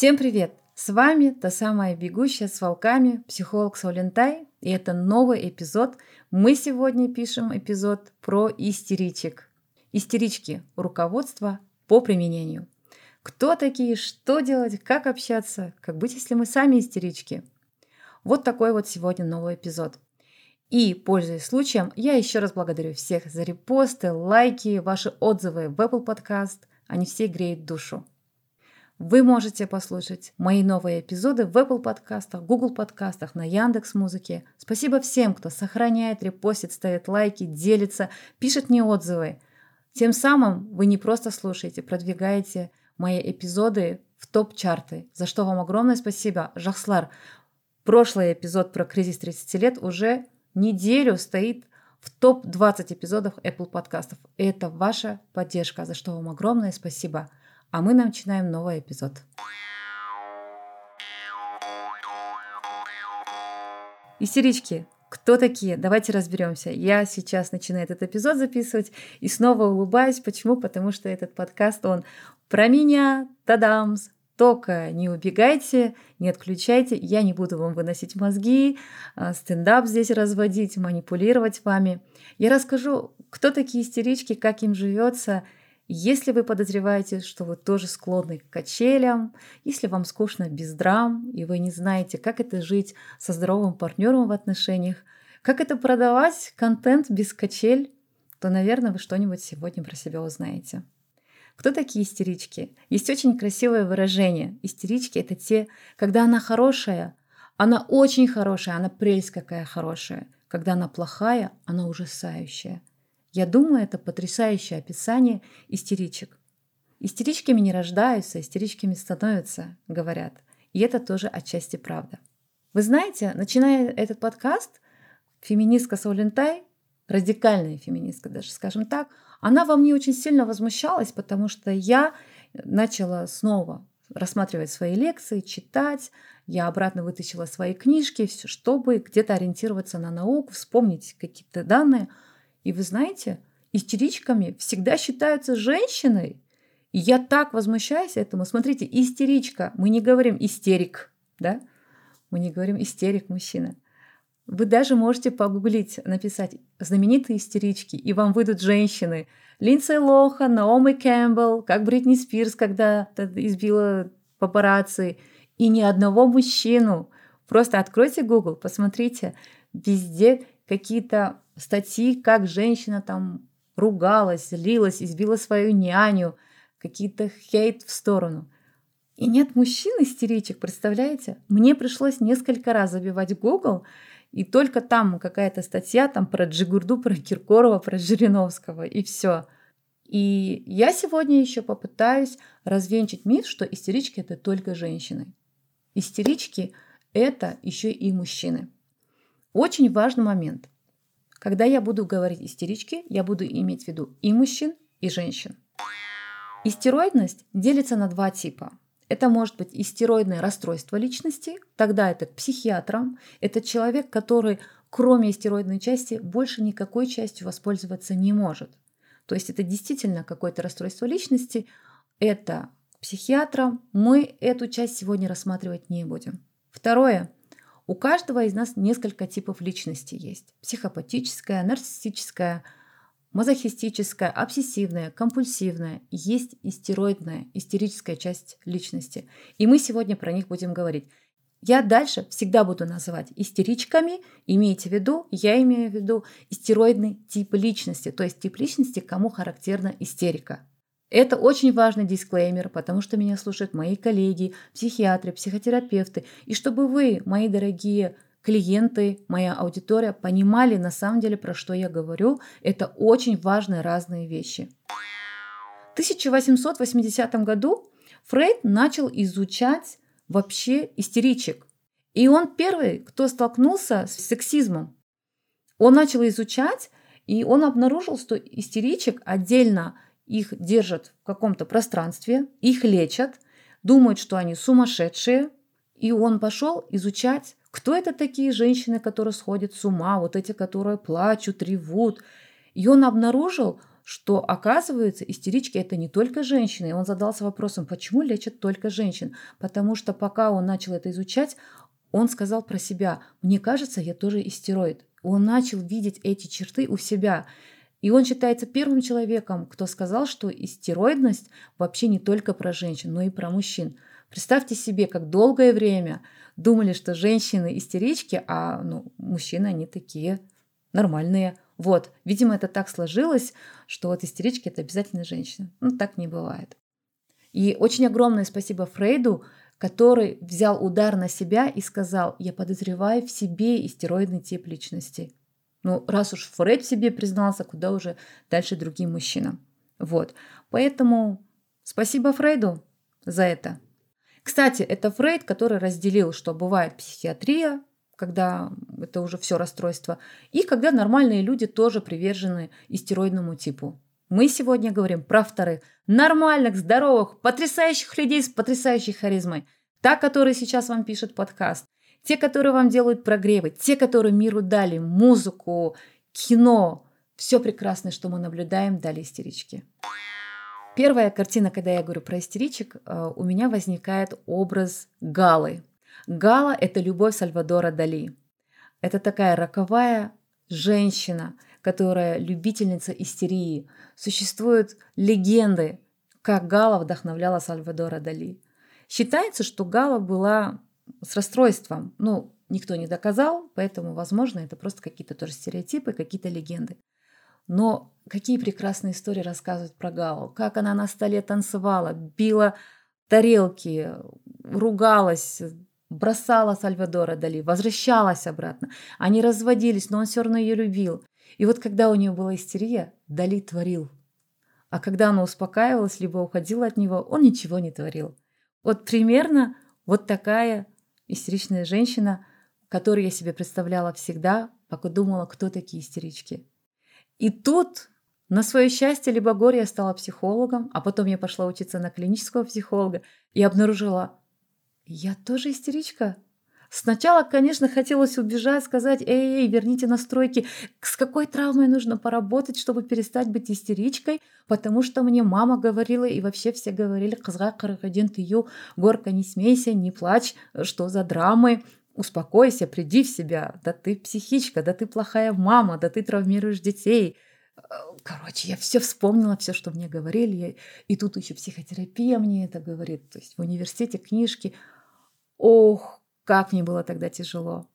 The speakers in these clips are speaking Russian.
Всем привет! С вами та самая бегущая с волками, психолог Саулентай, и это новый эпизод. Мы сегодня пишем эпизод про истеричек. Истерички – руководство по применению. Кто такие, что делать, как общаться, как быть, если мы сами истерички. Вот такой вот сегодня новый эпизод. И, пользуясь случаем, я еще раз благодарю всех за репосты, лайки, ваши отзывы в Apple Podcast. Они все греют душу. Вы можете послушать мои новые эпизоды в Apple подкастах, Google подкастах, на Яндекс Музыке. Спасибо всем, кто сохраняет, репостит, ставит лайки, делится, пишет мне отзывы. Тем самым вы не просто слушаете, продвигаете мои эпизоды в топ-чарты, за что вам огромное спасибо. Жахслар, прошлый эпизод про кризис 30 лет уже неделю стоит в топ-20 эпизодов Apple подкастов. Это ваша поддержка, за что вам огромное спасибо. А мы начинаем новый эпизод. Истерички, кто такие? Давайте разберемся. Я сейчас начинаю этот эпизод записывать и снова улыбаюсь. Почему? Потому что этот подкаст, он про меня, тадамс, только не убегайте, не отключайте, я не буду вам выносить мозги, а, стендап здесь разводить, манипулировать вами. Я расскажу, кто такие истерички, как им живется, если вы подозреваете, что вы тоже склонны к качелям, если вам скучно без драм, и вы не знаете, как это жить со здоровым партнером в отношениях, как это продавать контент без качель, то, наверное, вы что-нибудь сегодня про себя узнаете. Кто такие истерички? Есть очень красивое выражение. Истерички — это те, когда она хорошая, она очень хорошая, она прелесть какая хорошая. Когда она плохая, она ужасающая. Я думаю, это потрясающее описание истеричек. Истеричками не рождаются, истеричками становятся, говорят. И это тоже отчасти правда. Вы знаете, начиная этот подкаст, феминистка Саулентай, радикальная феминистка даже, скажем так, она во мне очень сильно возмущалась, потому что я начала снова рассматривать свои лекции, читать. Я обратно вытащила свои книжки, чтобы где-то ориентироваться на науку, вспомнить какие-то данные – и вы знаете, истеричками всегда считаются женщины. И я так возмущаюсь этому. Смотрите, истеричка. Мы не говорим истерик, да? Мы не говорим истерик мужчина. Вы даже можете погуглить, написать знаменитые истерички, и вам выйдут женщины. Линдсей Лоха, Наоми Кэмпбелл, как Бритни Спирс, когда избила папарацци, и ни одного мужчину. Просто откройте Google, посмотрите, везде какие-то статьи, как женщина там ругалась, злилась, избила свою няню, какие-то хейт в сторону. И нет мужчин истеричек, представляете? Мне пришлось несколько раз забивать Google, и только там какая-то статья там про Джигурду, про Киркорова, про Жириновского, и все. И я сегодня еще попытаюсь развенчать миф, что истерички это только женщины. Истерички это еще и мужчины. Очень важный момент. Когда я буду говорить истерички, я буду иметь в виду и мужчин, и женщин. Истероидность делится на два типа. Это может быть истероидное расстройство личности, тогда это к психиатрам. Это человек, который кроме истероидной части больше никакой частью воспользоваться не может. То есть это действительно какое-то расстройство личности, это к психиатрам. Мы эту часть сегодня рассматривать не будем. Второе у каждого из нас несколько типов личности есть. Психопатическая, нарциссическая, мазохистическая, обсессивная, компульсивная. Есть истероидная, истерическая часть личности. И мы сегодня про них будем говорить. Я дальше всегда буду называть истеричками. Имейте в виду, я имею в виду истероидный тип личности, то есть тип личности, кому характерна истерика. Это очень важный дисклеймер, потому что меня слушают мои коллеги, психиатры, психотерапевты. И чтобы вы, мои дорогие клиенты, моя аудитория понимали на самом деле, про что я говорю, это очень важные разные вещи. В 1880 году Фрейд начал изучать вообще истеричек. И он первый, кто столкнулся с сексизмом. Он начал изучать, и он обнаружил, что истеричек отдельно их держат в каком-то пространстве, их лечат, думают, что они сумасшедшие. И он пошел изучать, кто это такие женщины, которые сходят с ума, вот эти, которые плачут, ревут. И он обнаружил, что оказывается истерички это не только женщины. И он задался вопросом, почему лечат только женщин? Потому что пока он начал это изучать, он сказал про себя, мне кажется, я тоже истероид. Он начал видеть эти черты у себя. И он считается первым человеком, кто сказал, что истероидность вообще не только про женщин, но и про мужчин. Представьте себе, как долгое время думали, что женщины истерички, а ну, мужчины они такие нормальные. Вот, видимо, это так сложилось, что вот истерички это обязательно женщины. Ну, так не бывает. И очень огромное спасибо Фрейду, который взял удар на себя и сказал, я подозреваю в себе истероидный тип личности. Ну, раз уж Фрейд в себе признался, куда уже дальше другим мужчинам. Вот. Поэтому спасибо Фрейду за это. Кстати, это Фрейд, который разделил, что бывает психиатрия, когда это уже все расстройство, и когда нормальные люди тоже привержены истероидному типу. Мы сегодня говорим про вторых, нормальных, здоровых, потрясающих людей с потрясающей харизмой. Та, которая сейчас вам пишет подкаст, те, которые вам делают прогревы, те, которые миру дали музыку, кино, все прекрасное, что мы наблюдаем, дали истерички. Первая картина, когда я говорю про истеричек, э, у меня возникает образ Галы. Гала – это любовь Сальвадора Дали. Это такая роковая женщина, которая любительница истерии. Существуют легенды, как Гала вдохновляла Сальвадора Дали. Считается, что Гала была с расстройством. Ну, никто не доказал, поэтому, возможно, это просто какие-то тоже стереотипы, какие-то легенды. Но какие прекрасные истории рассказывают про Галу. Как она на столе танцевала, била тарелки, ругалась, бросала Сальвадора Дали, возвращалась обратно. Они разводились, но он все равно ее любил. И вот когда у нее была истерия, Дали творил. А когда она успокаивалась, либо уходила от него, он ничего не творил. Вот примерно вот такая истеричная женщина, которую я себе представляла всегда, пока думала, кто такие истерички. И тут на свое счастье либо горе я стала психологом, а потом я пошла учиться на клинического психолога и обнаружила, я тоже истеричка. Сначала, конечно, хотелось убежать, сказать, эй, эй, верните настройки, с какой травмой нужно поработать, чтобы перестать быть истеричкой, потому что мне мама говорила, и вообще все говорили, қырық один тыю, горка, не смейся, не плачь, что за драмы, успокойся, приди в себя, да ты психичка, да ты плохая мама, да ты травмируешь детей. Короче, я все вспомнила, все, что мне говорили, и тут еще психотерапия мне это говорит, то есть в университете книжки – Ох, как мне было тогда тяжело.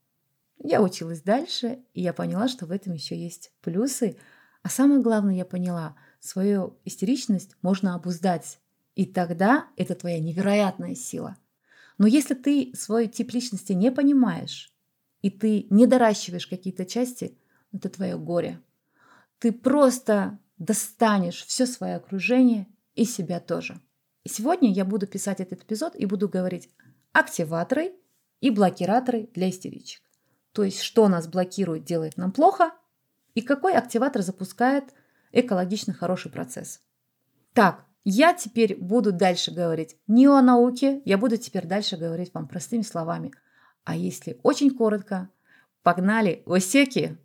Я училась дальше, и я поняла, что в этом еще есть плюсы. А самое главное, я поняла, свою истеричность можно обуздать. И тогда это твоя невероятная сила. Но если ты свой тип личности не понимаешь, и ты не доращиваешь какие-то части, это твое горе. Ты просто достанешь все свое окружение и себя тоже. Сегодня я буду писать этот эпизод и буду говорить активаторы и блокираторы для истеричек. То есть, что нас блокирует, делает нам плохо, и какой активатор запускает экологично хороший процесс. Так, я теперь буду дальше говорить не о науке, я буду теперь дальше говорить вам простыми словами. А если очень коротко, погнали осеки!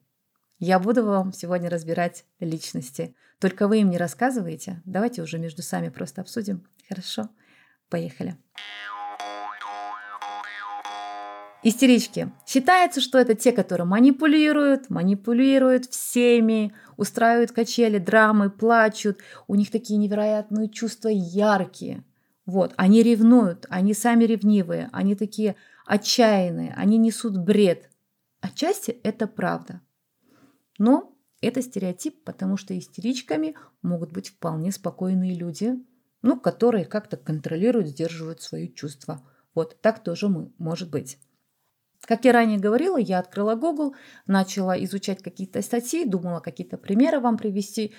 Я буду вам сегодня разбирать личности. Только вы им не рассказываете. Давайте уже между сами просто обсудим. Хорошо? Поехали. Истерички. Считается, что это те, которые манипулируют, манипулируют всеми, устраивают качели, драмы, плачут. У них такие невероятные чувства яркие. Вот, они ревнуют, они сами ревнивые, они такие отчаянные, они несут бред. Отчасти это правда. Но это стереотип, потому что истеричками могут быть вполне спокойные люди, ну, которые как-то контролируют, сдерживают свои чувства. Вот так тоже мы, может быть. Как я ранее говорила, я открыла Google, начала изучать какие-то статьи, думала какие-то примеры вам привести.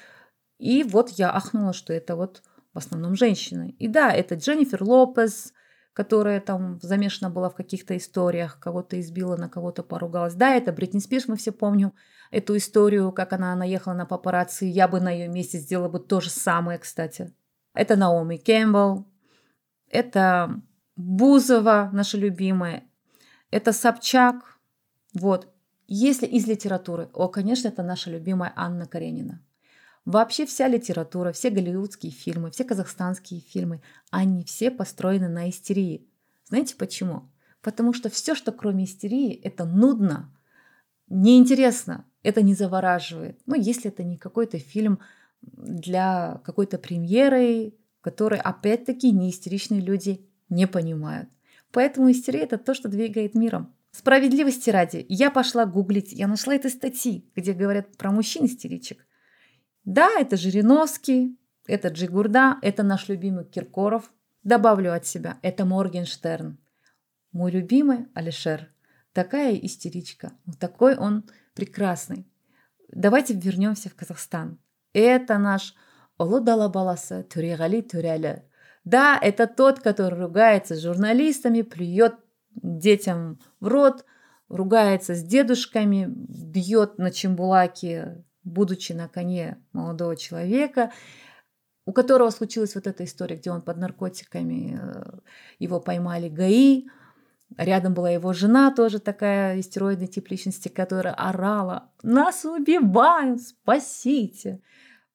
И вот я ахнула, что это вот в основном женщины. И да, это Дженнифер Лопес, которая там замешана была в каких-то историях, кого-то избила, на кого-то поругалась. Да, это Бритни Спирс, мы все помним эту историю, как она наехала на папарацци. Я бы на ее месте сделала бы то же самое, кстати. Это Наоми Кэмпбелл, это Бузова, наша любимая, это Собчак. Вот. Если из литературы, о, конечно, это наша любимая Анна Каренина. Вообще вся литература, все голливудские фильмы, все казахстанские фильмы, они все построены на истерии. Знаете почему? Потому что все, что кроме истерии, это нудно, неинтересно, это не завораживает. Ну, если это не какой-то фильм для какой-то премьеры, который, опять-таки, неистеричные люди не понимают. Поэтому истерия – это то, что двигает миром. Справедливости ради, я пошла гуглить, я нашла эти статьи, где говорят про мужчин-истеричек. Да, это Жириновский, это Джигурда, это наш любимый Киркоров. Добавлю от себя, это Моргенштерн. Мой любимый Алишер. Такая истеричка. Вот такой он прекрасный. Давайте вернемся в Казахстан. Это наш Олы Далабаласа Турегали Турялі. Да, это тот, который ругается с журналистами, плюет детям в рот, ругается с дедушками, бьет на чембулаке, будучи на коне молодого человека, у которого случилась вот эта история, где он под наркотиками, э, его поймали ГАИ, Рядом была его жена, тоже такая истероидный тип личности, которая орала «Нас убивают! Спасите!»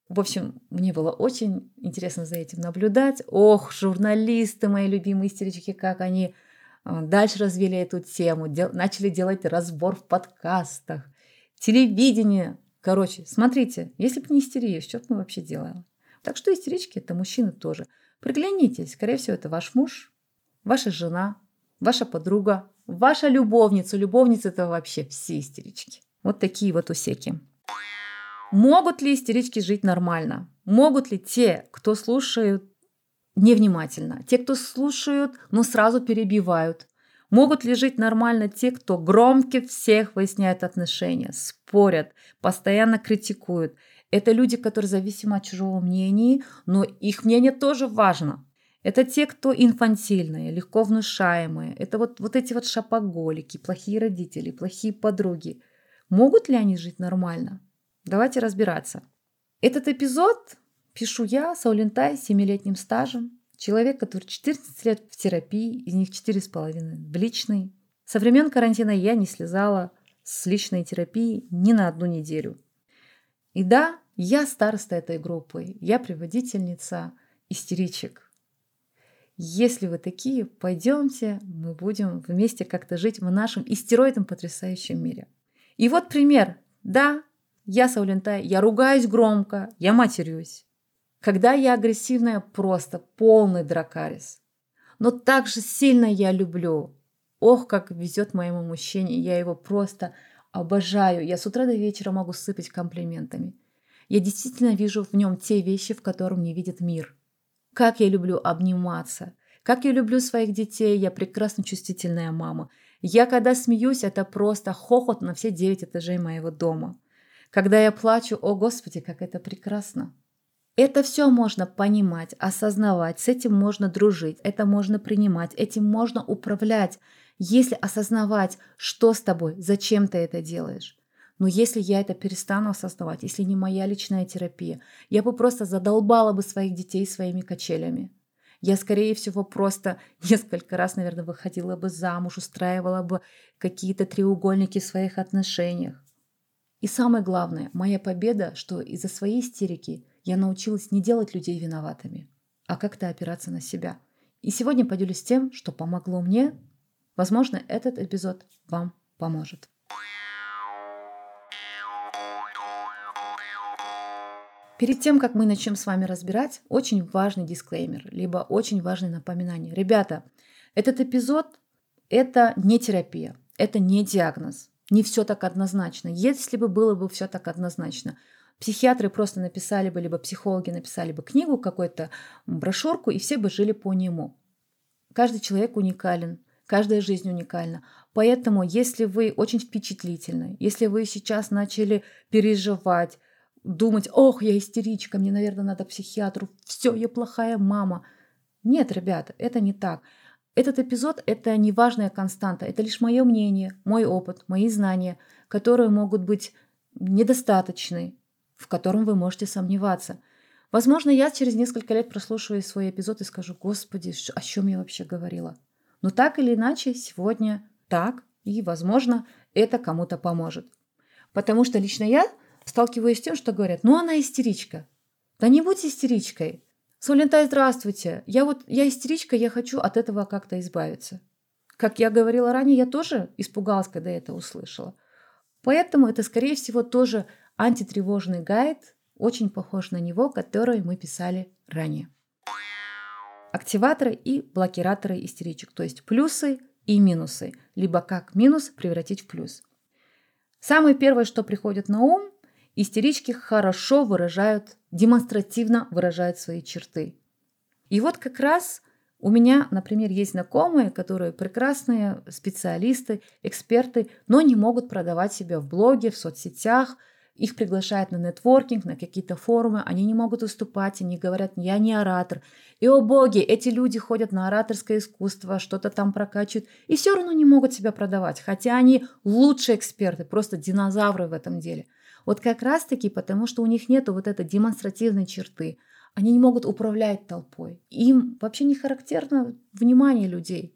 В общем, мне было очень интересно за этим наблюдать. Ох, журналисты, мои любимые истерички, как они э, дальше развили эту тему, дел, начали делать разбор в подкастах, телевидение. Короче, смотрите, если бы не истерия, что бы мы вообще делали? Так что истерички – это мужчины тоже. Приглянитесь, скорее всего, это ваш муж, ваша жена, ваша подруга, ваша любовница. Любовница – это вообще все истерички. Вот такие вот усеки. Могут ли истерички жить нормально? Могут ли те, кто слушают невнимательно, те, кто слушают, но сразу перебивают? Могут ли жить нормально те, кто громко всех выясняет отношения, спорят, постоянно критикуют? Это люди, которые зависимы от чужого мнения, но их мнение тоже важно. Это те, кто инфантильные, легко внушаемые. Это вот, вот эти вот шапоголики, плохие родители, плохие подруги. Могут ли они жить нормально? Давайте разбираться. Этот эпизод пишу я, Саулинтай, с 7-летним стажем. Человек, который 14 лет в терапии, из них 4,5 в личной. Со времен карантина я не слезала с личной терапии ни на одну неделю. И да, я староста этой группы, я приводительница истеричек. Если вы такие, пойдемте, мы будем вместе как-то жить в нашем истероидном потрясающем мире. И вот пример. Да, я Саулентай, я ругаюсь громко, я матерюсь. Когда я агрессивная, просто полный дракарис. Но так же сильно я люблю. Ох, как везет моему мужчине, я его просто обожаю. Я с утра до вечера могу сыпать комплиментами. Я действительно вижу в нем те вещи, в которых не видит мир. Как я люблю обниматься. Как я люблю своих детей. Я прекрасно чувствительная мама. Я когда смеюсь, это просто хохот на все девять этажей моего дома. Когда я плачу, о Господи, как это прекрасно. Это все можно понимать, осознавать, с этим можно дружить, это можно принимать, этим можно управлять, если осознавать, что с тобой, зачем ты это делаешь. Но если я это перестану осознавать, если не моя личная терапия, я бы просто задолбала бы своих детей своими качелями. Я, скорее всего, просто несколько раз, наверное, выходила бы замуж, устраивала бы какие-то треугольники в своих отношениях. И самое главное, моя победа, что из-за своей истерики я научилась не делать людей виноватыми, а как-то опираться на себя. И сегодня поделюсь тем, что помогло мне. Возможно, этот эпизод вам поможет. Перед тем, как мы начнем с вами разбирать, очень важный дисклеймер, либо очень важное напоминание. Ребята, этот эпизод – это не терапия, это не диагноз не все так однозначно. Если бы было бы все так однозначно, психиатры просто написали бы, либо психологи написали бы книгу, какую-то брошюрку, и все бы жили по нему. Каждый человек уникален, каждая жизнь уникальна. Поэтому, если вы очень впечатлительны, если вы сейчас начали переживать, думать, ох, я истеричка, мне, наверное, надо психиатру, все, я плохая мама. Нет, ребята, это не так. Этот эпизод – это не важная константа, это лишь мое мнение, мой опыт, мои знания, которые могут быть недостаточны, в котором вы можете сомневаться. Возможно, я через несколько лет прослушаю свой эпизод и скажу, господи, о чем я вообще говорила. Но так или иначе, сегодня так, и, возможно, это кому-то поможет. Потому что лично я сталкиваюсь с тем, что говорят, ну она истеричка. Да не будь истеричкой. Солентай, здравствуйте. Я вот, я истеричка, я хочу от этого как-то избавиться. Как я говорила ранее, я тоже испугалась, когда это услышала. Поэтому это, скорее всего, тоже антитревожный гайд, очень похож на него, который мы писали ранее. Активаторы и блокираторы истеричек, то есть плюсы и минусы, либо как минус превратить в плюс. Самое первое, что приходит на ум, истерички хорошо выражают, демонстративно выражают свои черты. И вот как раз у меня, например, есть знакомые, которые прекрасные специалисты, эксперты, но не могут продавать себя в блоге, в соцсетях. Их приглашают на нетворкинг, на какие-то форумы, они не могут выступать, они говорят, я не оратор. И, о боги, эти люди ходят на ораторское искусство, что-то там прокачивают, и все равно не могут себя продавать, хотя они лучшие эксперты, просто динозавры в этом деле. Вот как раз-таки потому, что у них нет вот этой демонстративной черты – они не могут управлять толпой. Им вообще не характерно внимание людей.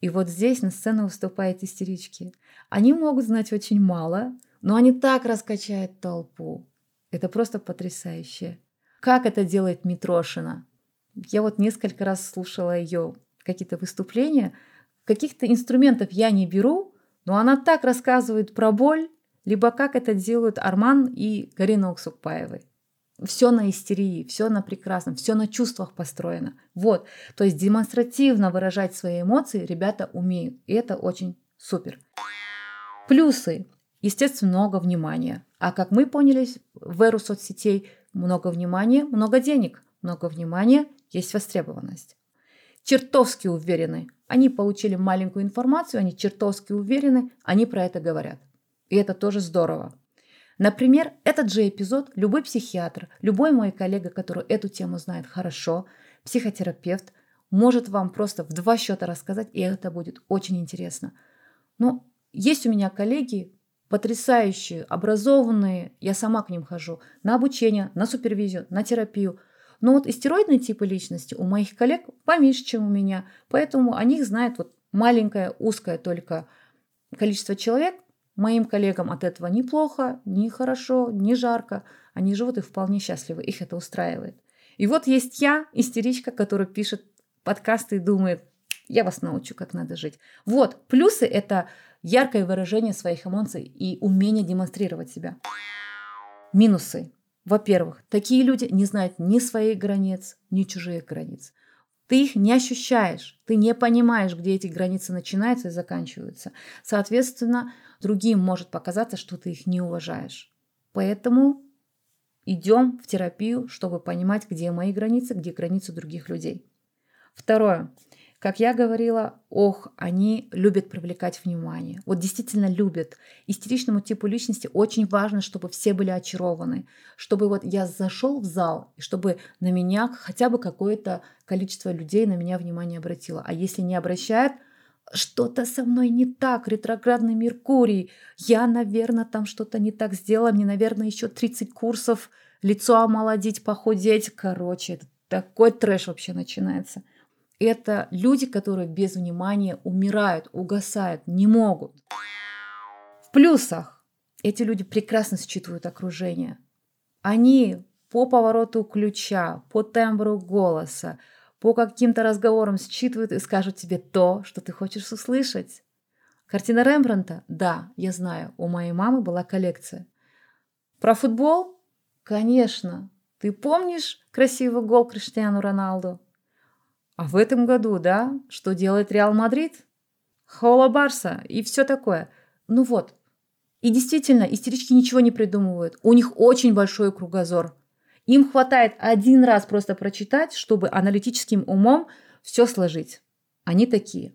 И вот здесь на сцену выступают истерички. Они могут знать очень мало, но они так раскачают толпу. Это просто потрясающе. Как это делает Митрошина? Я вот несколько раз слушала ее какие-то выступления. Каких-то инструментов я не беру, но она так рассказывает про боль, либо как это делают Арман и Карина Уксукпаевой все на истерии, все на прекрасном, все на чувствах построено. Вот, то есть демонстративно выражать свои эмоции ребята умеют, и это очень супер. Плюсы. Естественно, много внимания. А как мы поняли в эру соцсетей, много внимания, много денег. Много внимания, есть востребованность. Чертовски уверены. Они получили маленькую информацию, они чертовски уверены, они про это говорят. И это тоже здорово. Например, этот же эпизод любой психиатр, любой мой коллега, который эту тему знает хорошо, психотерапевт, может вам просто в два счета рассказать, и это будет очень интересно. Но есть у меня коллеги, потрясающие, образованные, я сама к ним хожу, на обучение, на супервизию, на терапию. Но вот истероидные типы личности у моих коллег поменьше, чем у меня, поэтому о них знает вот маленькое, узкое только количество человек, Моим коллегам от этого ни плохо, ни хорошо, ни жарко. Они живут и вполне счастливы, их это устраивает. И вот есть я, истеричка, которая пишет подкасты и думает, я вас научу, как надо жить. Вот, плюсы – это яркое выражение своих эмоций и умение демонстрировать себя. Минусы. Во-первых, такие люди не знают ни своих границ, ни чужих границ. Ты их не ощущаешь, ты не понимаешь, где эти границы начинаются и заканчиваются. Соответственно, другим может показаться, что ты их не уважаешь. Поэтому идем в терапию, чтобы понимать, где мои границы, где границы других людей. Второе. Как я говорила, ох, они любят привлекать внимание. Вот действительно любят. Истеричному типу личности очень важно, чтобы все были очарованы. Чтобы вот я зашел в зал, и чтобы на меня хотя бы какое-то количество людей на меня внимание обратило. А если не обращает, что-то со мной не так, ретроградный Меркурий. Я, наверное, там что-то не так сделала. Мне, наверное, еще 30 курсов лицо омолодить, похудеть. Короче, это такой трэш вообще начинается. Это люди, которые без внимания умирают, угасают, не могут. В плюсах эти люди прекрасно считывают окружение. Они по повороту ключа, по тембру голоса, по каким-то разговорам считывают и скажут тебе то, что ты хочешь услышать. Картина Рембранта? Да, я знаю, у моей мамы была коллекция. Про футбол? Конечно. Ты помнишь красивый гол Криштиану Роналду? А в этом году, да, что делает Реал Мадрид? Хола Барса и все такое. Ну вот. И действительно, истерички ничего не придумывают. У них очень большой кругозор. Им хватает один раз просто прочитать, чтобы аналитическим умом все сложить. Они такие.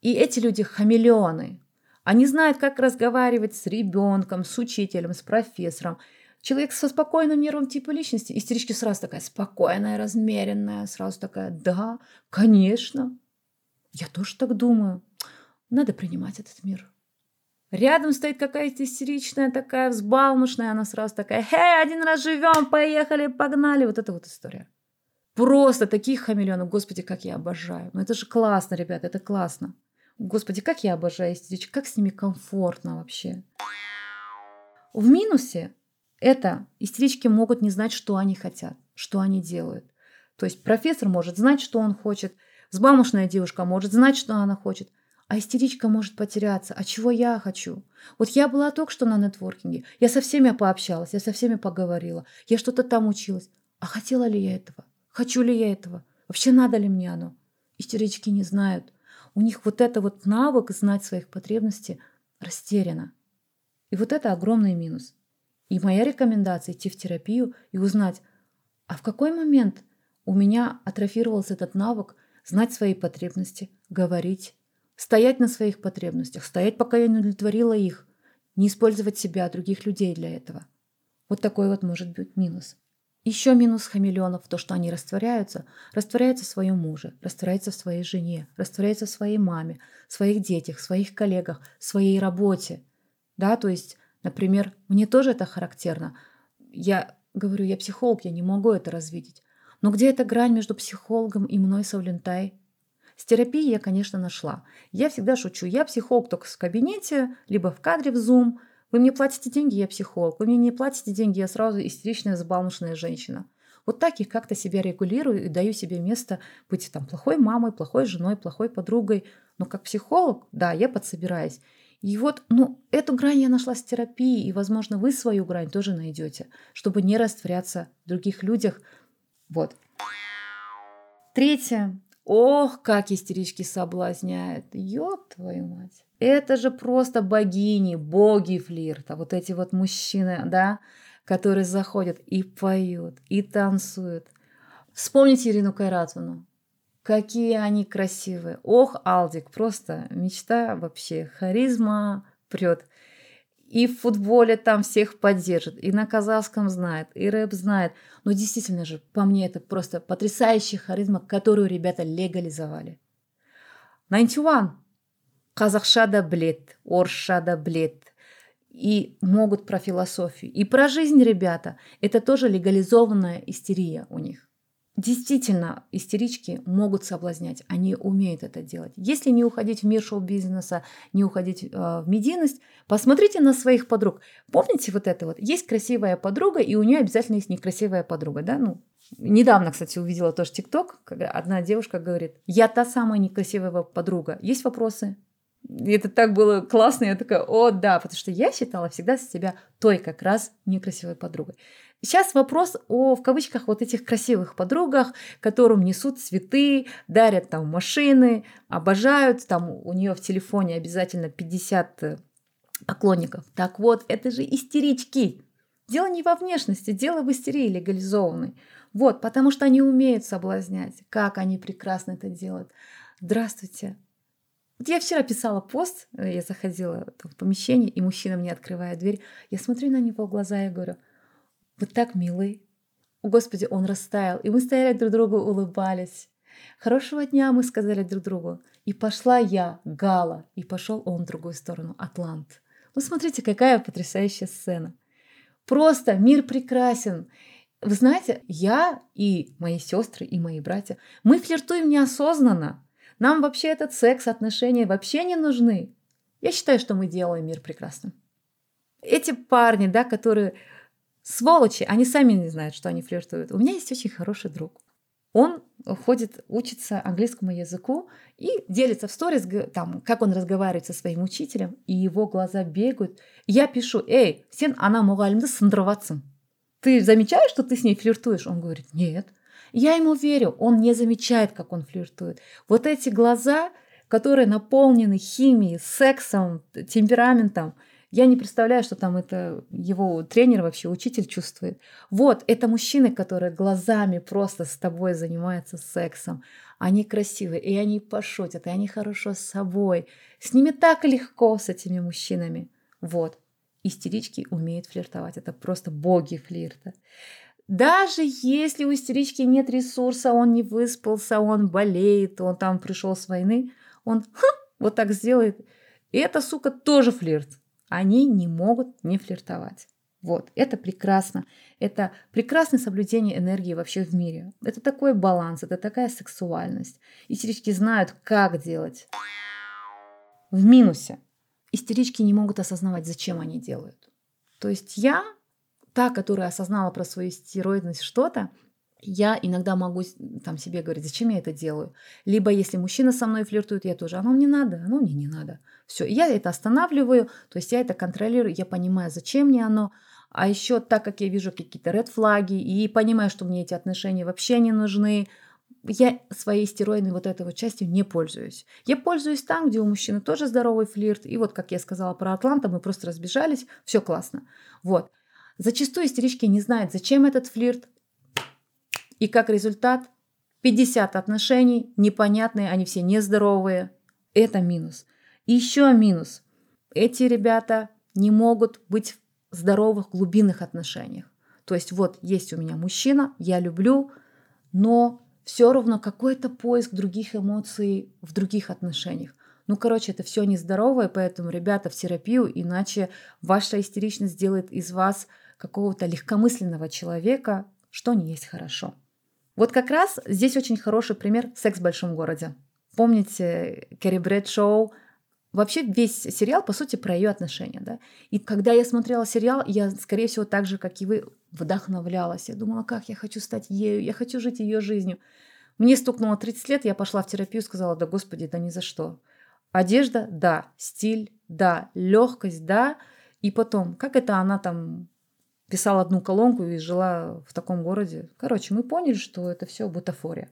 И эти люди хамелеоны. Они знают, как разговаривать с ребенком, с учителем, с профессором. Человек со спокойным нервным типом личности, истерички сразу такая спокойная, размеренная, сразу такая, да, конечно. Я тоже так думаю. Надо принимать этот мир. Рядом стоит какая-то истеричная, такая взбалмошная, она сразу такая, «Хей, один раз живем, поехали, погнали!» Вот это вот история. Просто таких хамелеонов, господи, как я обожаю. Ну это же классно, ребята, это классно. Господи, как я обожаю истеричек, как с ними комфортно вообще. В минусе это истерички могут не знать, что они хотят, что они делают. То есть профессор может знать, что он хочет, взбалмошная девушка может знать, что она хочет, а истеричка может потеряться. А чего я хочу? Вот я была только что на нетворкинге. Я со всеми пообщалась, я со всеми поговорила. Я что-то там училась. А хотела ли я этого? Хочу ли я этого? Вообще надо ли мне оно? Истерички не знают. У них вот это вот навык знать своих потребностей растеряно. И вот это огромный минус. И моя рекомендация идти в терапию и узнать, а в какой момент у меня атрофировался этот навык знать свои потребности, говорить, Стоять на своих потребностях, стоять, пока я не удовлетворила их, не использовать себя, других людей для этого. Вот такой вот может быть минус. Еще минус хамелеонов то, что они растворяются, растворяются в своем муже, растворяются в своей жене, растворяются в своей маме, в своих детях, в своих коллегах, в своей работе. Да, то есть, например, мне тоже это характерно. Я говорю, я психолог, я не могу это развидеть. Но где эта грань между психологом и мной, Савлентай? С терапией я, конечно, нашла. Я всегда шучу. Я психолог только в кабинете, либо в кадре в Zoom. Вы мне платите деньги, я психолог. Вы мне не платите деньги, я сразу истеричная, забалмошная женщина. Вот так их как-то себя регулирую и даю себе место быть там плохой мамой, плохой женой, плохой подругой. Но как психолог, да, я подсобираюсь. И вот, ну, эту грань я нашла с терапией, и, возможно, вы свою грань тоже найдете, чтобы не растворяться в других людях. Вот. Третье. Ох, как истерички соблазняют. Ёб твою мать. Это же просто богини, боги флирта. Вот эти вот мужчины, да, которые заходят и поют, и танцуют. Вспомните Ирину Кайратовну. Какие они красивые. Ох, Алдик, просто мечта вообще. Харизма прет и в футболе там всех поддержит, и на казахском знает, и рэп знает. Но действительно же, по мне, это просто потрясающая харизма, которую ребята легализовали. 91. Казахша да блед, орша да блед. И могут про философию. И про жизнь ребята. Это тоже легализованная истерия у них. Действительно, истерички могут соблазнять, они умеют это делать. Если не уходить в мир шоу-бизнеса, не уходить э, в медийность, посмотрите на своих подруг. Помните вот это вот? Есть красивая подруга, и у нее обязательно есть некрасивая подруга, да? Ну, недавно, кстати, увидела тоже ТикТок, когда одна девушка говорит, я та самая некрасивая подруга. Есть вопросы? И это так было классно, я такая, о, да, потому что я считала всегда себя той как раз некрасивой подругой. Сейчас вопрос о, в кавычках, вот этих красивых подругах, которым несут цветы, дарят там машины, обожают, там у нее в телефоне обязательно 50 э, поклонников. Так вот, это же истерички. Дело не во внешности, дело в истерии легализованной. Вот, потому что они умеют соблазнять. Как они прекрасно это делают. Здравствуйте. Вот я вчера писала пост, э, я заходила в помещение, и мужчина мне открывает дверь. Я смотрю на него в глаза и говорю – вы так милый. О, Господи, он растаял. И мы стояли друг другу, улыбались. Хорошего дня мы сказали друг другу. И пошла я, Гала, и пошел он в другую сторону, Атлант. Ну, смотрите, какая потрясающая сцена. Просто мир прекрасен. Вы знаете, я и мои сестры, и мои братья, мы флиртуем неосознанно. Нам вообще этот секс, отношения вообще не нужны. Я считаю, что мы делаем мир прекрасным. Эти парни, да, которые Сволочи, они сами не знают, что они флиртуют. У меня есть очень хороший друг. Он ходит, учится английскому языку и делится в сторис, там, как он разговаривает со своим учителем, и его глаза бегают. Я пишу, эй, сен ана мугалимды сындроватсың. Ты замечаешь, что ты с ней флиртуешь? Он говорит, нет. Я ему верю, он не замечает, как он флиртует. Вот эти глаза, которые наполнены химией, сексом, темпераментом – я не представляю, что там это его тренер вообще, учитель чувствует. Вот, это мужчины, которые глазами просто с тобой занимаются сексом. Они красивые, и они пошутят, и они хорошо с собой. С ними так легко, с этими мужчинами. Вот. Истерички умеют флиртовать. Это просто боги флирта. Даже если у истерички нет ресурса, он не выспался, он болеет, он там пришел с войны, он ха, вот так сделает. И эта сука тоже флирт они не могут не флиртовать. Вот, это прекрасно. Это прекрасное соблюдение энергии вообще в мире. Это такой баланс, это такая сексуальность. Истерички знают, как делать. В минусе. Истерички не могут осознавать, зачем они делают. То есть я та, которая осознала про свою стероидность что-то, я иногда могу там себе говорить, зачем я это делаю. Либо если мужчина со мной флиртует, я тоже, оно мне надо, оно мне не надо. Все, я это останавливаю, то есть я это контролирую, я понимаю, зачем мне оно. А еще так как я вижу какие-то ред флаги и понимаю, что мне эти отношения вообще не нужны, я своей стероидной вот этой вот частью не пользуюсь. Я пользуюсь там, где у мужчины тоже здоровый флирт. И вот, как я сказала про Атланта, мы просто разбежались, все классно. Вот. Зачастую истерички не знают, зачем этот флирт. И как результат 50 отношений непонятные, они все нездоровые. Это минус. Еще минус. Эти ребята не могут быть в здоровых глубинных отношениях. То есть вот есть у меня мужчина, я люблю, но все равно какой-то поиск других эмоций в других отношениях. Ну, короче, это все нездоровое, поэтому, ребята, в терапию, иначе ваша истеричность сделает из вас какого-то легкомысленного человека, что не есть хорошо. Вот как раз здесь очень хороший пример «Секс в большом городе». Помните Керри Брэдшоу, Вообще весь сериал, по сути, про ее отношения, да. И когда я смотрела сериал, я, скорее всего, так же, как и вы, вдохновлялась. Я думала, как я хочу стать ею, я хочу жить ее жизнью. Мне стукнуло 30 лет, я пошла в терапию, сказала, да господи, да ни за что. Одежда, да, стиль, да, легкость, да. И потом, как это она там писала одну колонку и жила в таком городе. Короче, мы поняли, что это все бутафория.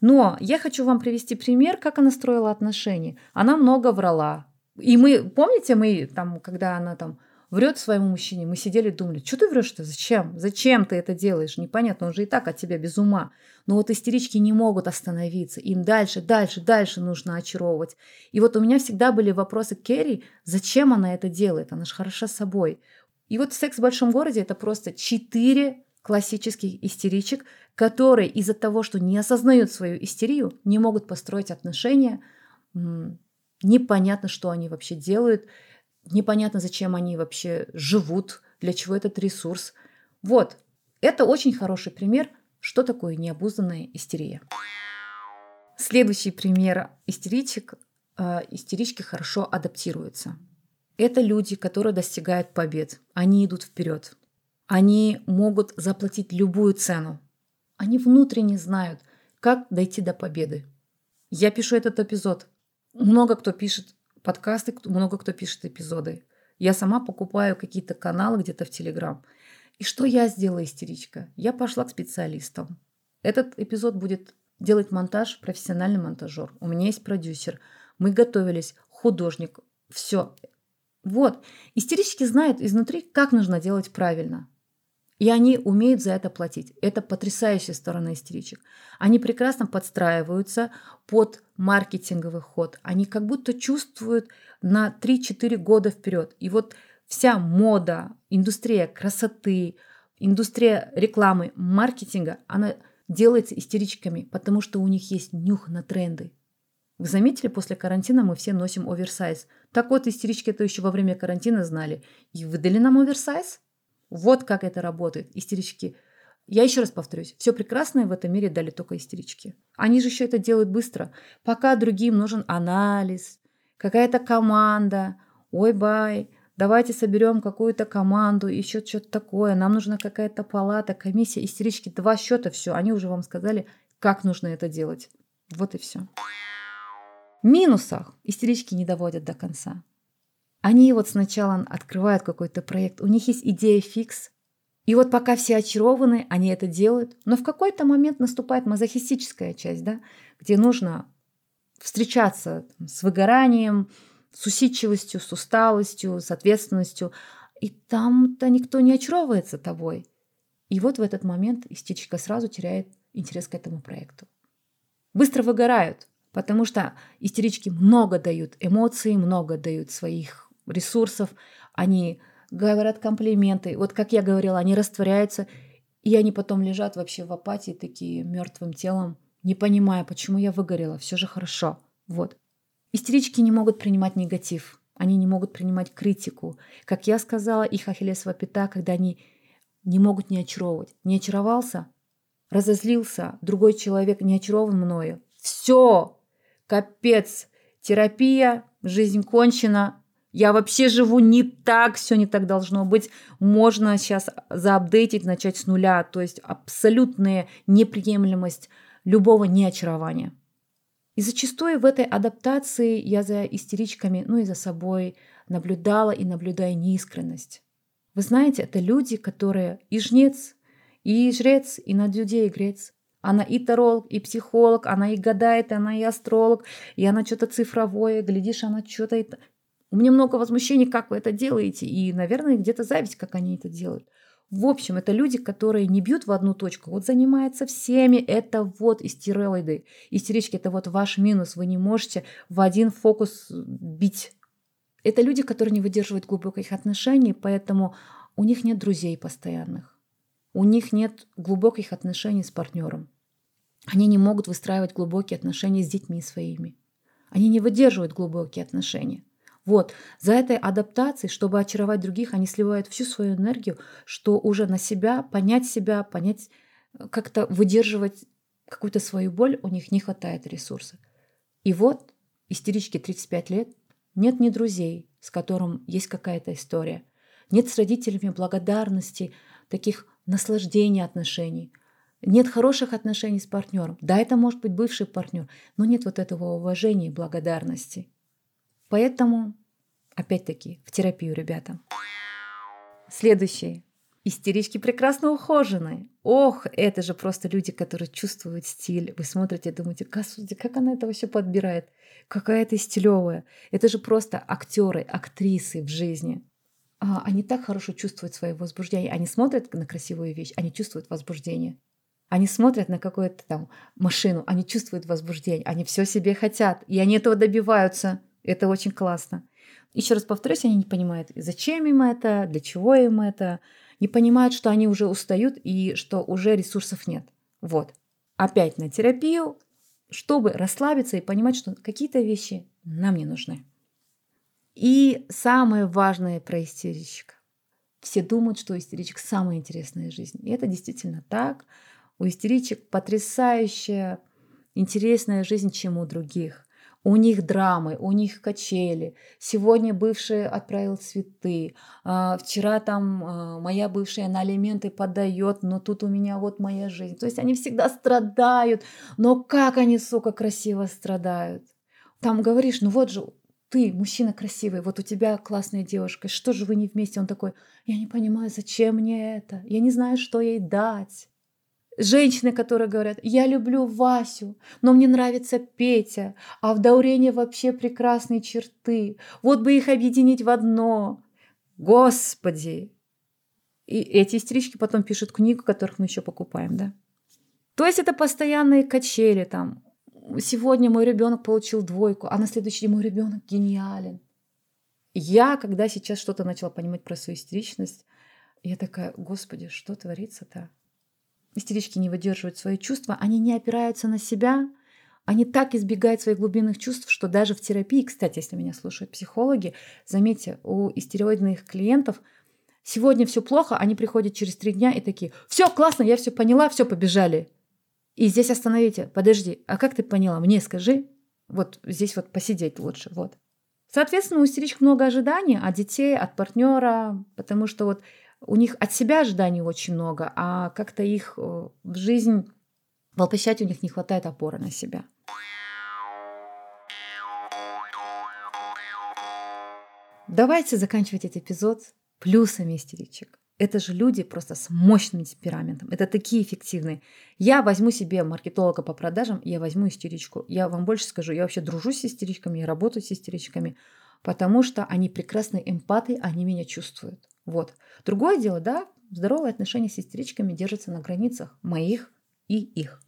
Но я хочу вам привести пример, как она строила отношения. Она много врала. И мы, помните, мы там, когда она там врет своему мужчине, мы сидели думали, что ты врешь-то, зачем? Зачем ты это делаешь? Непонятно, он же и так от тебя без ума. Но вот истерички не могут остановиться, им дальше, дальше, дальше нужно очаровывать. И вот у меня всегда были вопросы к Керри, зачем она это делает, она же хороша собой. И вот «Секс в большом городе» — это просто четыре классических истеричек, которые из-за того, что не осознают свою истерию, не могут построить отношения, непонятно, что они вообще делают, непонятно, зачем они вообще живут, для чего этот ресурс. Вот, это очень хороший пример, что такое необузданная истерия. Следующий пример истеричек. Э, истерички хорошо адаптируются. Это люди, которые достигают побед. Они идут вперед. Они могут заплатить любую цену. Они внутренне знают, как дойти до победы. Я пишу этот эпизод. Много кто пишет подкасты, много кто пишет эпизоды. Я сама покупаю какие-то каналы где-то в Телеграм. И что я сделала, истеричка? Я пошла к специалистам. Этот эпизод будет делать монтаж профессиональный монтажер. У меня есть продюсер. Мы готовились, художник. Все. Вот. Истерички знают изнутри, как нужно делать правильно. И они умеют за это платить. Это потрясающая сторона истеричек. Они прекрасно подстраиваются под маркетинговый ход. Они как будто чувствуют на 3-4 года вперед. И вот вся мода, индустрия красоты, индустрия рекламы, маркетинга, она делается истеричками, потому что у них есть нюх на тренды. Вы заметили, после карантина мы все носим оверсайз. Так вот, истерички это еще во время карантина знали. И выдали нам оверсайз. Вот как это работает. Истерички. Я еще раз повторюсь, все прекрасное в этом мире дали только истерички. Они же еще это делают быстро. Пока другим нужен анализ, какая-то команда. Ой, бай, давайте соберем какую-то команду, еще что-то такое. Нам нужна какая-то палата, комиссия. Истерички, два счета, все. Они уже вам сказали, как нужно это делать. Вот и все. Минусах истерички не доводят до конца. Они вот сначала открывают какой-то проект, у них есть идея фикс, и вот пока все очарованы, они это делают, но в какой-то момент наступает мазохистическая часть, да, где нужно встречаться с выгоранием, с усидчивостью, с усталостью, с ответственностью, и там-то никто не очаровывается тобой. И вот в этот момент истечка сразу теряет интерес к этому проекту. Быстро выгорают, потому что истерички много дают эмоций, много дают своих ресурсов, они говорят комплименты. Вот как я говорила, они растворяются, и они потом лежат вообще в апатии, такие мертвым телом, не понимая, почему я выгорела, все же хорошо. Вот. Истерички не могут принимать негатив, они не могут принимать критику. Как я сказала, их ахиллесова пята, когда они не могут не очаровывать. Не очаровался, разозлился, другой человек не очарован мною. Все, капец, терапия, жизнь кончена, Я вообще живу не так, все не так должно быть. Можно сейчас заапдейтить, начать с нуля. То есть абсолютная неприемлемость любого неочарования. И зачастую в этой адаптации я за истеричками, ну и за собой наблюдала и наблюдаю неискренность. Вы знаете, это люди, которые и жнец, и жрец, и над людей грец. Она и таролог, и психолог, она и гадает, она и астролог, и она что-то цифровое, глядишь, она что-то... У меня много возмущений, как вы это делаете, и, наверное, где-то зависть, как они это делают. В общем, это люди, которые не бьют в одну точку, вот занимаются всеми, это вот истероиды. Истерички – это вот ваш минус, вы не можете в один фокус бить. Это люди, которые не выдерживают глубоких отношений, поэтому у них нет друзей постоянных, у них нет глубоких отношений с партнером. Они не могут выстраивать глубокие отношения с детьми своими. Они не выдерживают глубокие отношения. Вот, за этой адаптацией, чтобы очаровать других, они сливают всю свою энергию, что уже на себя, понять себя, понять, э, как-то выдерживать какую-то свою боль, у них не хватает ресурса. И вот истерички 35 лет, нет ни друзей, с которым есть какая-то история, нет с родителями благодарности, таких наслаждения отношений, нет хороших отношений с партнером. Да, это может быть бывший партнер, но нет вот этого уважения и благодарности. Поэтому, опять-таки, в терапию, ребята. Следующий. Истерички прекрасно ухоженные. Ох, это же просто люди, которые чувствуют стиль. Вы смотрите и думаете, господи, как она это вообще подбирает? Какая то стилевая. Это же просто актеры, актрисы в жизни. А, они так хорошо чувствуют свое возбуждение. Они смотрят на красивую вещь, они чувствуют возбуждение. Они смотрят на какую-то там машину, они чувствуют возбуждение, они все себе хотят, и они этого добиваются. Это очень классно. Еще раз повторюсь, они не понимают, зачем им это, для чего им это. Не понимают, что они уже устают и что уже ресурсов нет. Вот. Опять на терапию, чтобы расслабиться и понимать, что какие-то вещи нам не нужны. И самое важное про истеричка. Все думают, что у истеричек самая интересная жизнь. И это действительно так. У истеричек потрясающая, интересная жизнь, чем у других. У них драмы, у них качели. Сегодня бывший отправил цветы. А, вчера там а, моя бывшая на алименты подает, но тут у меня вот моя жизнь. То есть они всегда страдают. Но как они, сука, красиво страдают. Там говоришь, ну вот же ты, мужчина красивый, вот у тебя классная девушка, что же вы не вместе? Он такой, я не понимаю, зачем мне это? Я не знаю, что ей дать. Женщины, которые говорят, я люблю Васю, но мне нравится Петя, а в Даурене вообще прекрасные черты. Вот бы их объединить в одно. Господи! И эти истерички потом пишут книгу, которых мы еще покупаем, да? То есть это постоянные качели там. Сегодня мой ребенок получил двойку, а на следующий день мой ребенок гениален. Я, когда сейчас что-то начала понимать про свою истеричность, я такая, господи, что творится-то? истерички не выдерживают свои чувства, они не опираются на себя, они так избегают своих глубинных чувств, что даже в терапии, кстати, если меня слушают психологи, заметьте, у истероидных клиентов сегодня все плохо, они приходят через три дня и такие, все классно, я все поняла, все побежали. И здесь остановите, подожди, а как ты поняла, мне скажи, вот здесь вот посидеть лучше, вот. Соответственно, у истеричек много ожиданий от детей, от партнера, потому что вот у них от себя ожиданий очень много, а как-то их э, в жизнь воплощать у них не хватает опоры на себя. Давайте заканчивать этот эпизод плюсами истеричек. Это же люди просто с мощным темпераментом. Это такие эффективные. Я возьму себе маркетолога по продажам, я возьму истеричку. Я вам больше скажу, я вообще дружу с истеричками, я работаю с истеричками, потому что они прекрасные эмпаты, они меня чувствуют. Вот. Другое дело, да, здоровые отношения с истеричками держатся на границах моих и их.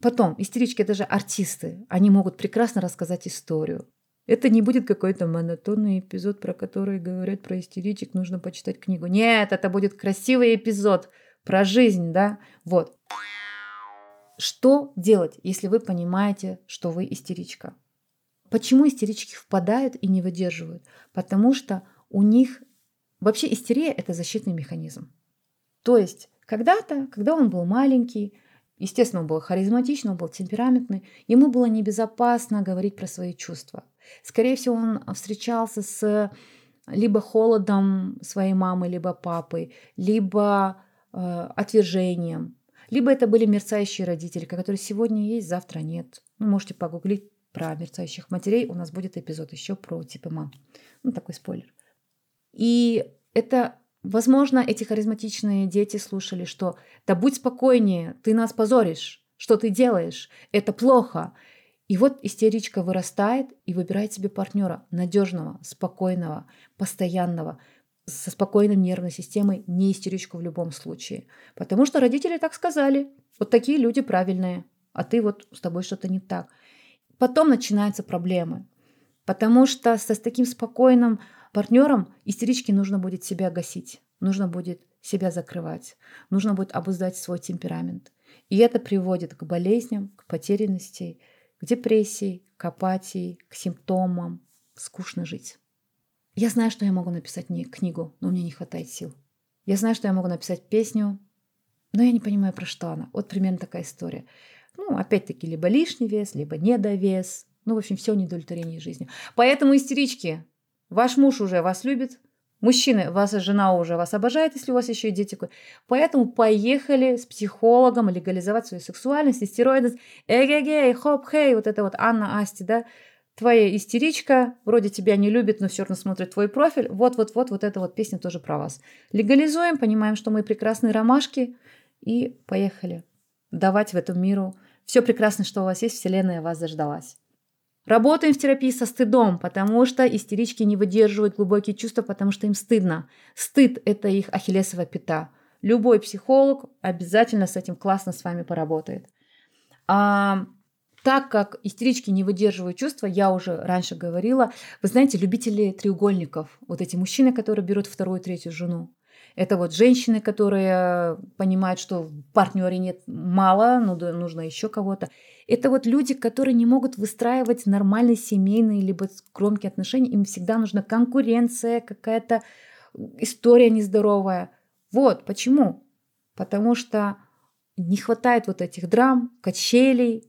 Потом, истерички – это же артисты. Они могут прекрасно рассказать историю. Это не будет какой-то монотонный эпизод, про который говорят про истеричек, нужно почитать книгу. Нет, это будет красивый эпизод про жизнь, да? Вот. Что делать, если вы понимаете, что вы истеричка? Почему истерички впадают и не выдерживают? Потому что у них Вообще истерия – это защитный механизм. То есть когда-то, когда он был маленький, Естественно, он был харизматичный, он был темпераментный. Ему было небезопасно говорить про свои чувства. Скорее всего, он встречался с либо холодом своей мамы, либо папы, либо э, отвержением, либо это были мерцающие родители, которые сегодня есть, завтра нет. Ну, можете погуглить про мерцающих матерей. У нас будет эпизод еще про типы мам. Ну, такой спойлер. И это, возможно, эти харизматичные дети слушали, что «да будь спокойнее, ты нас позоришь, что ты делаешь, это плохо». И вот истеричка вырастает и выбирает себе партнера надежного, спокойного, постоянного, со спокойной нервной системой, не истеричку в любом случае. Потому что родители так сказали. Вот такие люди правильные, а ты вот с тобой что-то не так. Потом начинаются проблемы. Потому что с, с таким спокойным партнером истеричке нужно будет себя гасить, нужно будет себя закрывать, нужно будет обуздать свой темперамент. И это приводит к болезням, к потерянности, к депрессии, к апатии, к симптомам. Скучно жить. Я знаю, что я могу написать не книгу, но мне не хватает сил. Я знаю, что я могу написать песню, но я не понимаю, про что она. Вот примерно такая история. Ну, опять-таки, либо лишний вес, либо недовес. Ну, в общем, все недовлетворение жизни. Поэтому, истерички, ваш муж уже вас любит, Мужчины, ваша жена уже вас обожает, если у вас еще и дети. Поэтому поехали с психологом легализовать свою сексуальность, и стероиды. Эгегей, хоп, хей, вот это вот Анна Асти, да, твоя истеричка, вроде тебя не любит, но все равно смотрит твой профиль. Вот-вот-вот, вот эта вот песня тоже про вас. Легализуем, понимаем, что мы прекрасные ромашки, и поехали давать в этом миру все прекрасное, что у вас есть, Вселенная вас заждалась. Работаем в терапии со стыдом, потому что истерички не выдерживают глубокие чувства, потому что им стыдно. Стыд – это их ахиллесова пята. Любой психолог обязательно с этим классно с вами поработает. А, так как истерички не выдерживают чувства, я уже раньше говорила, вы знаете, любители треугольников, вот эти мужчины, которые берут вторую, третью жену, это вот женщины, которые понимают, что партнере нет мало, ну, нужно еще кого-то. Это вот люди, которые не могут выстраивать нормальные семейные либо громкие отношения. Им всегда нужна конкуренция, какая-то история нездоровая. Вот почему. Потому что не хватает вот этих драм, качелей,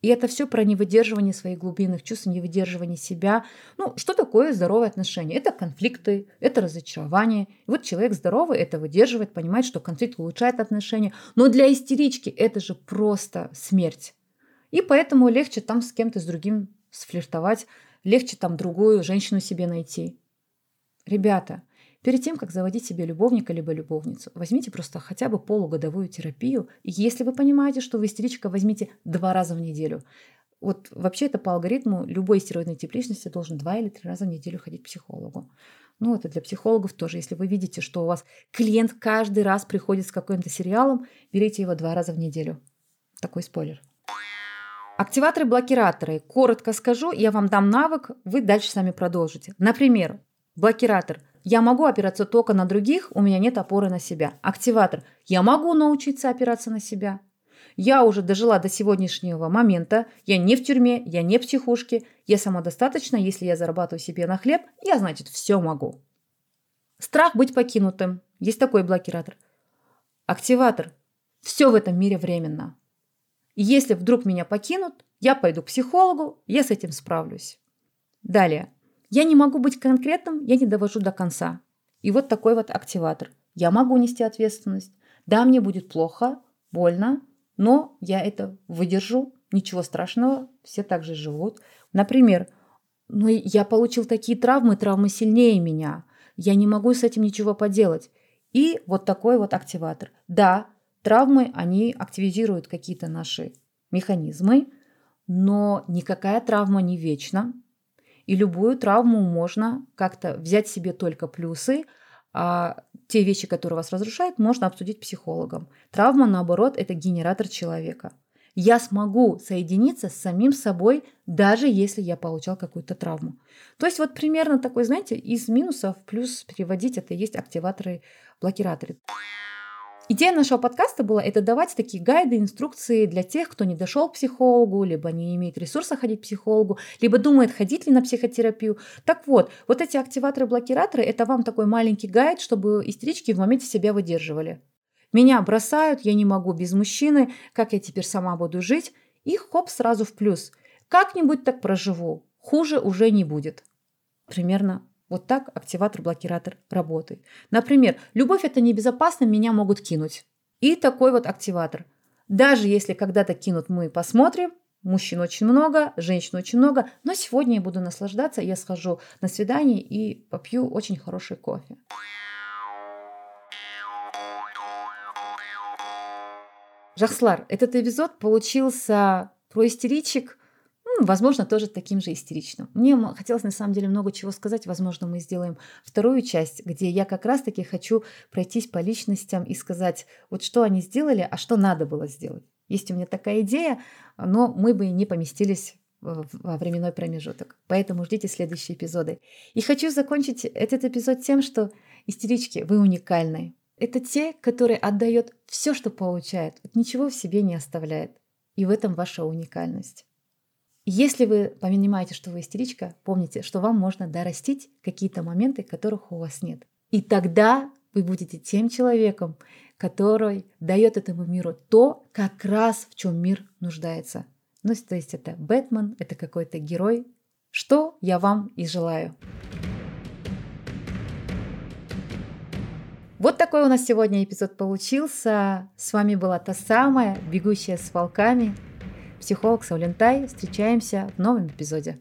и это все про невыдерживание своих глубинных чувств, невыдерживание себя. Ну, что такое здоровые отношения? Это конфликты, это разочарование. И вот человек здоровый это выдерживает, понимает, что конфликт улучшает отношения. Но для истерички это же просто смерть. И поэтому легче там с кем-то с другим сфлиртовать, легче там другую женщину себе найти. Ребята, Перед тем, как заводить себе любовника либо любовницу, возьмите просто хотя бы полугодовую терапию. И если вы понимаете, что вы истеричка, возьмите два раза в неделю. Вот вообще это по алгоритму любой стероидной тип личности должен два или три раза в неделю ходить к психологу. Ну, это для психологов тоже. Если вы видите, что у вас клиент каждый раз приходит с каким-то сериалом, берите его два раза в неделю. Такой спойлер. Активаторы-блокираторы. Коротко скажу, я вам дам навык, вы дальше сами продолжите. Например, блокиратор. Я могу опираться только на других, у меня нет опоры на себя. Активатор. Я могу научиться опираться на себя. Я уже дожила до сегодняшнего момента. Я не в тюрьме, я не в психушке. Я самодостаточна, если я зарабатываю себе на хлеб, я, значит, все могу. Страх быть покинутым. Есть такой блокиратор. Активатор. Все в этом мире временно. Если вдруг меня покинут, я пойду к психологу, я с этим справлюсь. Далее. Я не могу быть конкретным, я не довожу до конца. И вот такой вот активатор. Я могу нести ответственность. Да, мне будет плохо, больно, но я это выдержу. Ничего страшного, все так же живут. Например, ну, я получил такие травмы, травмы сильнее меня. Я не могу с этим ничего поделать. И вот такой вот активатор. Да, травмы, они активизируют какие-то наши механизмы, но никакая травма не вечна. И любую травму можно как-то взять себе только плюсы, а те вещи, которые вас разрушают, можно обсудить психологом. Травма, наоборот, это генератор человека. Я смогу соединиться с самим собой, даже если я получал какую-то травму. То есть вот примерно такой, знаете, из минусов плюс переводить это есть активаторы, блокираторы. Идея нашего подкаста была это давать такие гайды, инструкции для тех, кто не дошел к психологу, либо не имеет ресурса ходить к психологу, либо думает, ходить ли на психотерапию. Так вот, вот эти активаторы-блокираторы – это вам такой маленький гайд, чтобы истерички в моменте себя выдерживали. Меня бросают, я не могу без мужчины, как я теперь сама буду жить? И хоп, сразу в плюс. Как-нибудь так проживу, хуже уже не будет. Примерно вот так активатор-блокиратор работает. Например, любовь это небезопасно, меня могут кинуть. И такой вот активатор. Даже если когда-то кинут, мы посмотрим, Мужчин очень много, женщин очень много, но сегодня я буду наслаждаться, я схожу на свидание и попью очень хороший кофе. Жахслар, этот эпизод получился про истеричек, возможно, тоже таким же истеричным. Мне хотелось на самом деле много чего сказать. Возможно, мы сделаем вторую часть, где я как раз-таки хочу пройтись по личностям и сказать, вот что они сделали, а что надо было сделать. Есть у меня такая идея, но мы бы не поместились во временной промежуток. Поэтому ждите следующие эпизоды. И хочу закончить этот эпизод тем, что истерички, вы уникальны. Это те, которые отдают все, что получают, ничего в себе не оставляет. И в этом ваша уникальность. Если вы понимаете, что вы истеричка, помните, что вам можно дорастить какие-то моменты, которых у вас нет. И тогда вы будете тем человеком, который дает этому миру то, как раз в чем мир нуждается. Ну, то есть это Бэтмен, это какой-то герой. Что я вам и желаю. Вот такой у нас сегодня эпизод получился. С вами была та самая, бегущая с волками, психолог Саулентай. Встречаемся в новом эпизоде.